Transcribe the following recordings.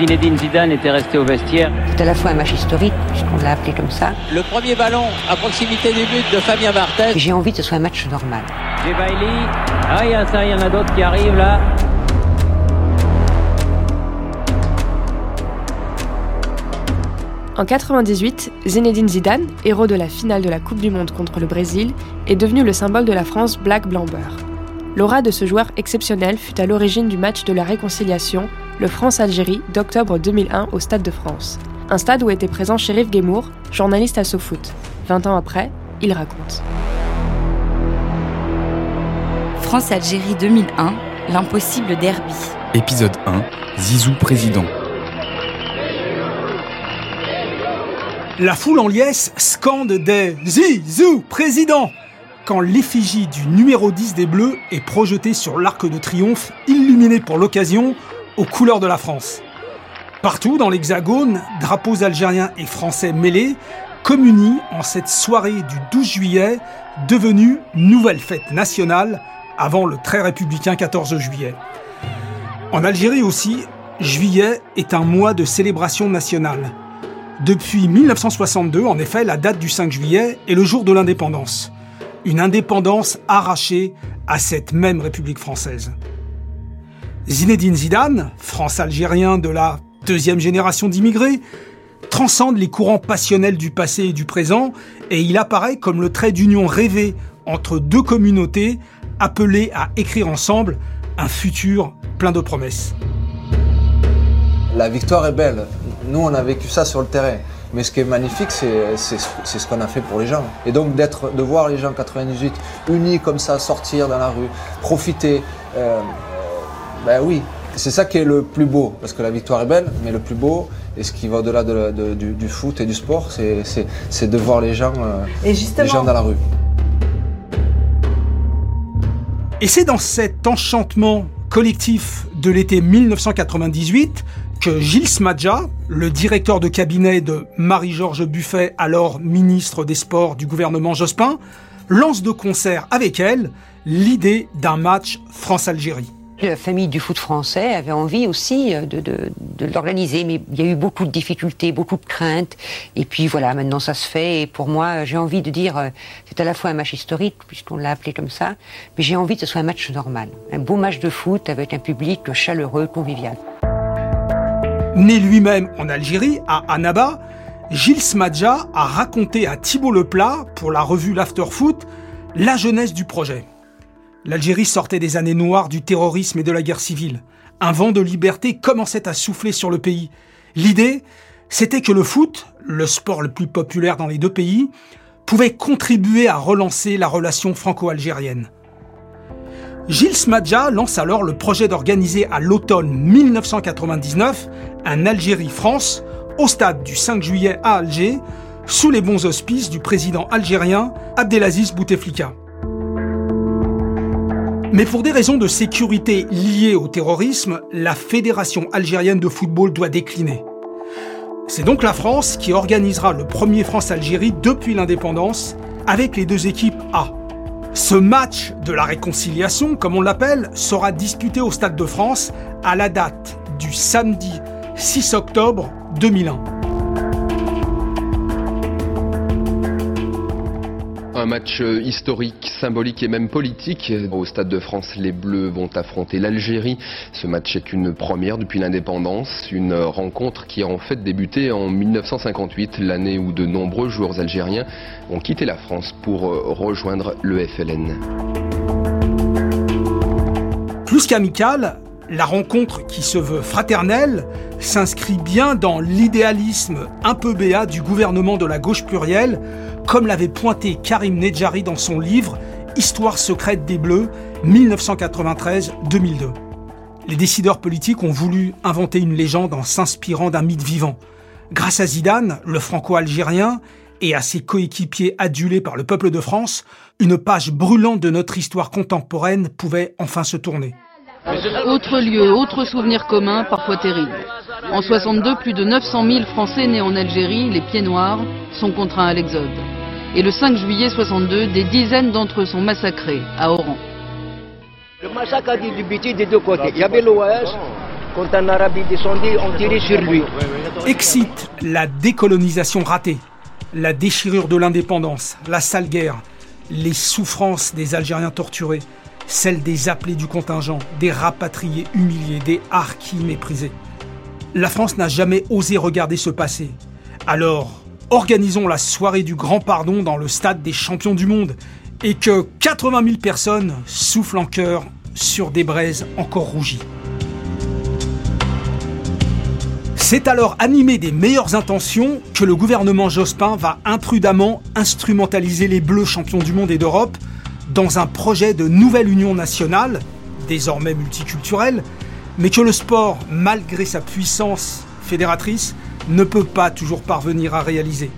Zinedine Zidane était resté au vestiaire. C'est à la fois un match historique, puisqu'on l'a appelé comme ça. Le premier ballon à proximité du but de Fabien Barthez. Et J'ai envie que ce soit un match normal. J'ai Bailey. Ah, il y a ça, il y en a d'autres qui arrivent là. En 98, Zinedine Zidane, héros de la finale de la Coupe du Monde contre le Brésil, est devenu le symbole de la France Black Blamber. L'aura de ce joueur exceptionnel fut à l'origine du match de la réconciliation, le France-Algérie d'octobre 2001 au Stade de France. Un stade où était présent Shérif Guémour, journaliste à SoFoot. 20 ans après, il raconte. France-Algérie 2001, l'impossible derby. Épisode 1 Zizou président. La foule en liesse scande des Zizou, président l'effigie du numéro 10 des Bleus est projetée sur l'arc de triomphe, illuminé pour l'occasion aux couleurs de la France. Partout dans l'Hexagone, drapeaux algériens et français mêlés communient en cette soirée du 12 juillet, devenue nouvelle fête nationale avant le très républicain 14 juillet. En Algérie aussi, juillet est un mois de célébration nationale. Depuis 1962, en effet, la date du 5 juillet est le jour de l'indépendance. Une indépendance arrachée à cette même République française. Zinedine Zidane, France-Algérien de la deuxième génération d'immigrés, transcende les courants passionnels du passé et du présent et il apparaît comme le trait d'union rêvé entre deux communautés appelées à écrire ensemble un futur plein de promesses. La victoire est belle. Nous, on a vécu ça sur le terrain. Mais ce qui est magnifique, c'est ce qu'on a fait pour les gens. Et donc d'être, de voir les gens 98 unis comme ça, sortir dans la rue, profiter, euh, ben oui, c'est ça qui est le plus beau. Parce que la victoire est belle, mais le plus beau, et ce qui va au-delà de la- de- du, du foot et du sport, c'est- de voir les gens, euh, Et les gens dans la rue. Et c'est dans cet enchantement collectif de l'été 1998 que Gilles Smadja, le directeur de cabinet de Marie-Georges Buffet, alors ministre des Sports du gouvernement Jospin, lance de concert avec elle l'idée d'un match France-Algérie. La famille du foot français avait envie aussi euh, de, de, de l'organiser, mais il y a eu beaucoup de difficultés, beaucoup de craintes. Et puis voilà, maintenant ça se fait. Et pour moi, j'ai envie de dire, euh, c'est à la fois un match historique, puisqu'on l'a appelé comme ça, mais j'ai envie que ce soit un match normal. Un beau match de foot avec un public chaleureux, convivial. Né lui-même en Algérie, à Annaba, Gilles Smadja a raconté à Thibault Leplat, pour la revue l'Afterfoot, la jeunesse du projet. L'Algérie sortait des années noires du terrorisme et de la guerre civile. Un vent de liberté commençait à souffler sur le pays. L'idée, c'était que le foot, le sport le plus populaire dans les deux pays, pouvait contribuer à relancer la relation franco-algérienne. Gilles Smadja lance alors le projet d'organiser à l'automne 1999 un Algérie-France au stade du 5 juillet à Alger, sous les bons auspices du président algérien Abdelaziz Bouteflika. Mais pour des raisons de sécurité liées au terrorisme, la Fédération algérienne de football doit décliner. C'est donc la France qui organisera le premier France-Algérie depuis l'indépendance avec les deux équipes A. Ce match de la réconciliation, comme on l'appelle, sera disputé au Stade de France à la date du samedi 6 octobre 2001. Un match euh, historique, symbolique et même politique. Au Stade de France, les Bleus vont affronter l'Algérie. Ce match est une première depuis l'indépendance, une rencontre qui a en fait débuté en 1958, l'année où de nombreux joueurs algériens ont quitté la France pour euh, rejoindre le FLN. Plus qu'amicale, la rencontre qui se veut fraternelle s'inscrit bien dans l'idéalisme un peu béat du gouvernement de la gauche plurielle, comme l'avait pointé Karim Nedjari dans son livre Histoire secrète des Bleus 1993-2002. Les décideurs politiques ont voulu inventer une légende en s'inspirant d'un mythe vivant. Grâce à Zidane, le franco-algérien, et à ses coéquipiers adulés par le peuple de France, une page brûlante de notre histoire contemporaine pouvait enfin se tourner. Autre lieu, autre souvenir commun, parfois terrible. En 62, plus de 900 000 Français nés en Algérie, les pieds noirs, sont contraints à l'exode. Et le 5 juillet 62, des dizaines d'entre eux sont massacrés à Oran. Le massacre a débuté des deux côtés. Il y avait l'OS, quand un arabe est descendu, on tirait sur lui. Excite la décolonisation ratée, la déchirure de l'indépendance, la sale guerre, les souffrances des Algériens torturés, celles des appelés du contingent, des rapatriés humiliés, des harkis méprisés. La France n'a jamais osé regarder ce passé. Alors, organisons la soirée du grand pardon dans le stade des champions du monde et que 80 000 personnes soufflent en chœur sur des braises encore rougies. C'est alors animé des meilleures intentions que le gouvernement Jospin va imprudemment instrumentaliser les Bleus champions du monde et d'Europe dans un projet de nouvelle union nationale, désormais multiculturelle, mais que le sport, malgré sa puissance fédératrice, ne peut pas toujours parvenir à réaliser.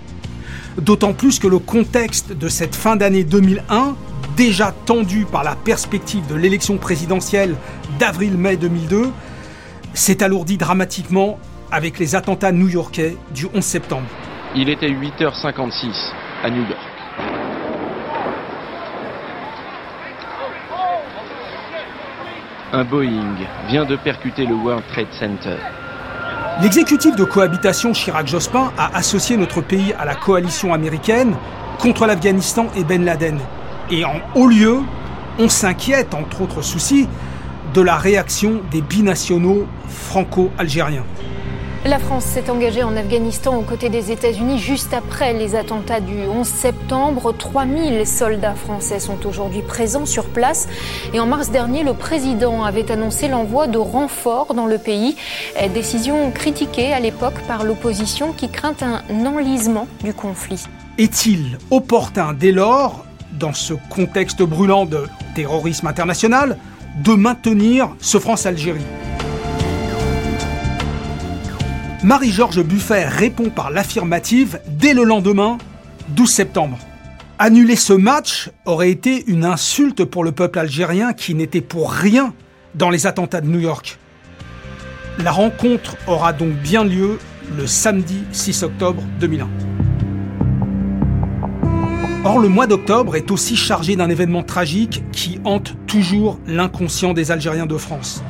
D'autant plus que le contexte de cette fin d'année 2001, déjà tendu par la perspective de l'élection présidentielle d'avril-mai 2002, s'est alourdi dramatiquement avec les attentats new-yorkais du 11 septembre. Il était 8h56 à New York. Un Boeing vient de percuter le World Trade Center. L'exécutif de cohabitation Chirac-Jospin a associé notre pays à la coalition américaine contre l'Afghanistan et Ben Laden. Et en haut lieu, on s'inquiète, entre autres soucis, de la réaction des binationaux franco-algériens. La France s'est engagée en Afghanistan aux côtés des États-Unis juste après les attentats du 11 septembre. 3000 soldats français sont aujourd'hui présents sur place. Et en mars dernier, le président avait annoncé l'envoi de renforts dans le pays. Décision critiquée à l'époque par l'opposition qui craint un enlisement du conflit. Est-il opportun dès lors, dans ce contexte brûlant de terrorisme international, de maintenir ce France-Algérie? Marie-Georges Buffet répond par l'affirmative dès le lendemain, 12 septembre. Annuler ce match aurait été une insulte pour le peuple algérien qui n'était pour rien dans les attentats de New York. La rencontre aura donc bien lieu le samedi 6 octobre 2001. Or, le mois d'octobre est aussi chargé d'un événement tragique qui hante toujours l'inconscient des Algériens de France.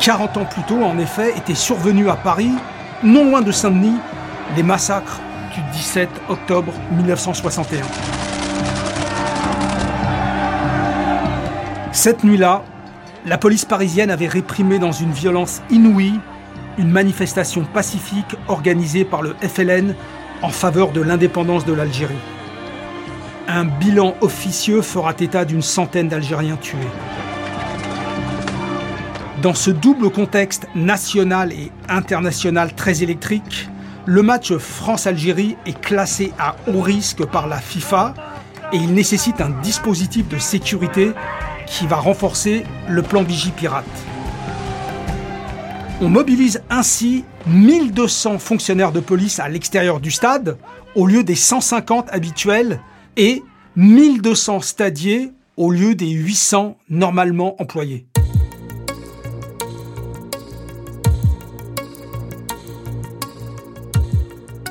40 ans plus tôt, en effet, étaient survenus à Paris, non loin de Saint-Denis, les massacres du 17 octobre 1961. Cette nuit-là, la police parisienne avait réprimé dans une violence inouïe une manifestation pacifique organisée par le FLN en faveur de l'indépendance de l'Algérie. Un bilan officieux fera état d'une centaine d'Algériens tués. Dans ce double contexte national et international très électrique, le match France-Algérie est classé à haut risque par la FIFA et il nécessite un dispositif de sécurité qui va renforcer le plan Vigipirate. On mobilise ainsi 1200 fonctionnaires de police à l'extérieur du stade au lieu des 150 habituels et 1200 stadiers au lieu des 800 normalement employés.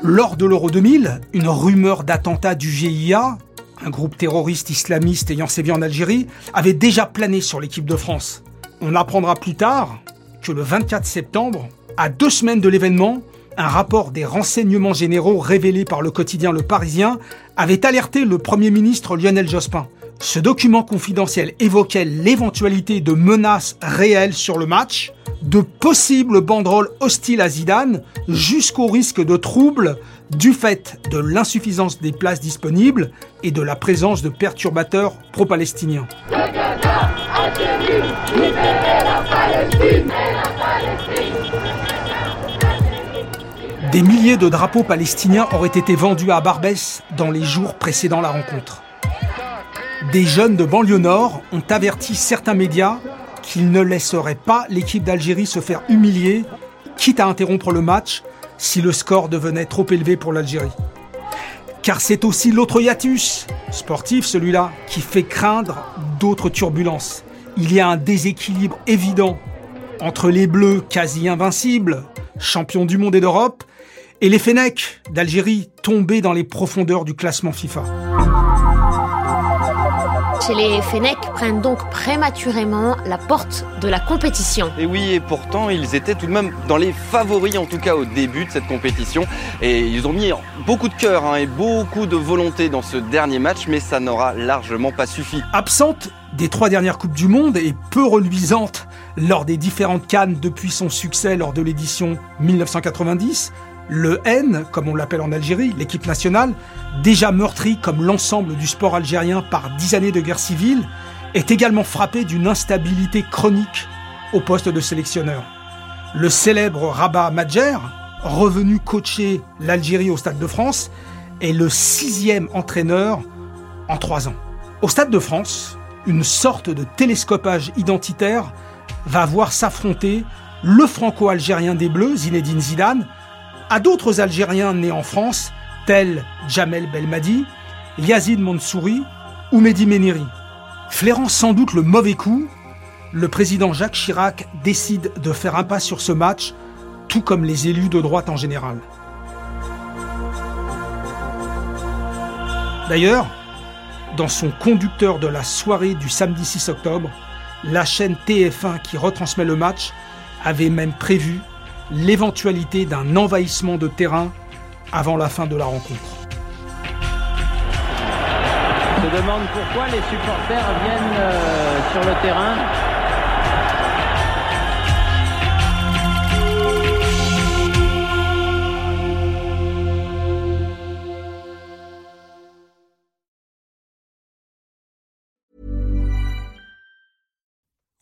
Lors de l'Euro 2000, une rumeur d'attentat du GIA, un groupe terroriste islamiste ayant sévi en Algérie, avait déjà plané sur l'équipe de France. On apprendra plus tard que le 24 septembre, à deux semaines de l'événement, un rapport des renseignements généraux révélé par le quotidien Le Parisien avait alerté le Premier ministre Lionel Jospin. Ce document confidentiel évoquait l'éventualité de menaces réelles sur le match, de possibles banderoles hostiles à Zidane, jusqu'au risque de troubles du fait de l'insuffisance des places disponibles et de la présence de perturbateurs pro-palestiniens. Des milliers de drapeaux palestiniens auraient été vendus à Barbès dans les jours précédant la rencontre. Des jeunes de banlieue nord ont averti certains médias qu'ils ne laisseraient pas l'équipe d'Algérie se faire humilier, quitte à interrompre le match si le score devenait trop élevé pour l'Algérie. Car c'est aussi l'autre hiatus, sportif celui-là, qui fait craindre d'autres turbulences. Il y a un déséquilibre évident entre les Bleus quasi invincibles, champions du monde et d'Europe, et les Fennecs d'Algérie tombés dans les profondeurs du classement FIFA. Les Fennecs prennent donc prématurément la porte de la compétition. Et oui, et pourtant, ils étaient tout de même dans les favoris, en tout cas au début de cette compétition. Et ils ont mis beaucoup de cœur hein, et beaucoup de volonté dans ce dernier match, mais ça n'aura largement pas suffi. Absente des trois dernières Coupes du Monde et peu reluisante lors des différentes cannes depuis son succès lors de l'édition 1990, le N, comme on l'appelle en Algérie, l'équipe nationale, déjà meurtrie comme l'ensemble du sport algérien par dix années de guerre civile, est également frappé d'une instabilité chronique au poste de sélectionneur. Le célèbre Rabat Madjer, revenu coacher l'Algérie au Stade de France, est le sixième entraîneur en trois ans. Au Stade de France, une sorte de télescopage identitaire va voir s'affronter le franco-algérien des Bleus, Zinedine Zidane, à d'autres Algériens nés en France, tels Jamel Belmadi, Yazid Mansouri ou Mehdi Méniri. Flairant sans doute le mauvais coup, le président Jacques Chirac décide de faire impasse sur ce match, tout comme les élus de droite en général. D'ailleurs, dans son conducteur de la soirée du samedi 6 octobre, la chaîne TF1 qui retransmet le match avait même prévu l'éventualité d'un envahissement de terrain avant la fin de la rencontre. On se demande pourquoi les supporters viennent euh, sur le terrain.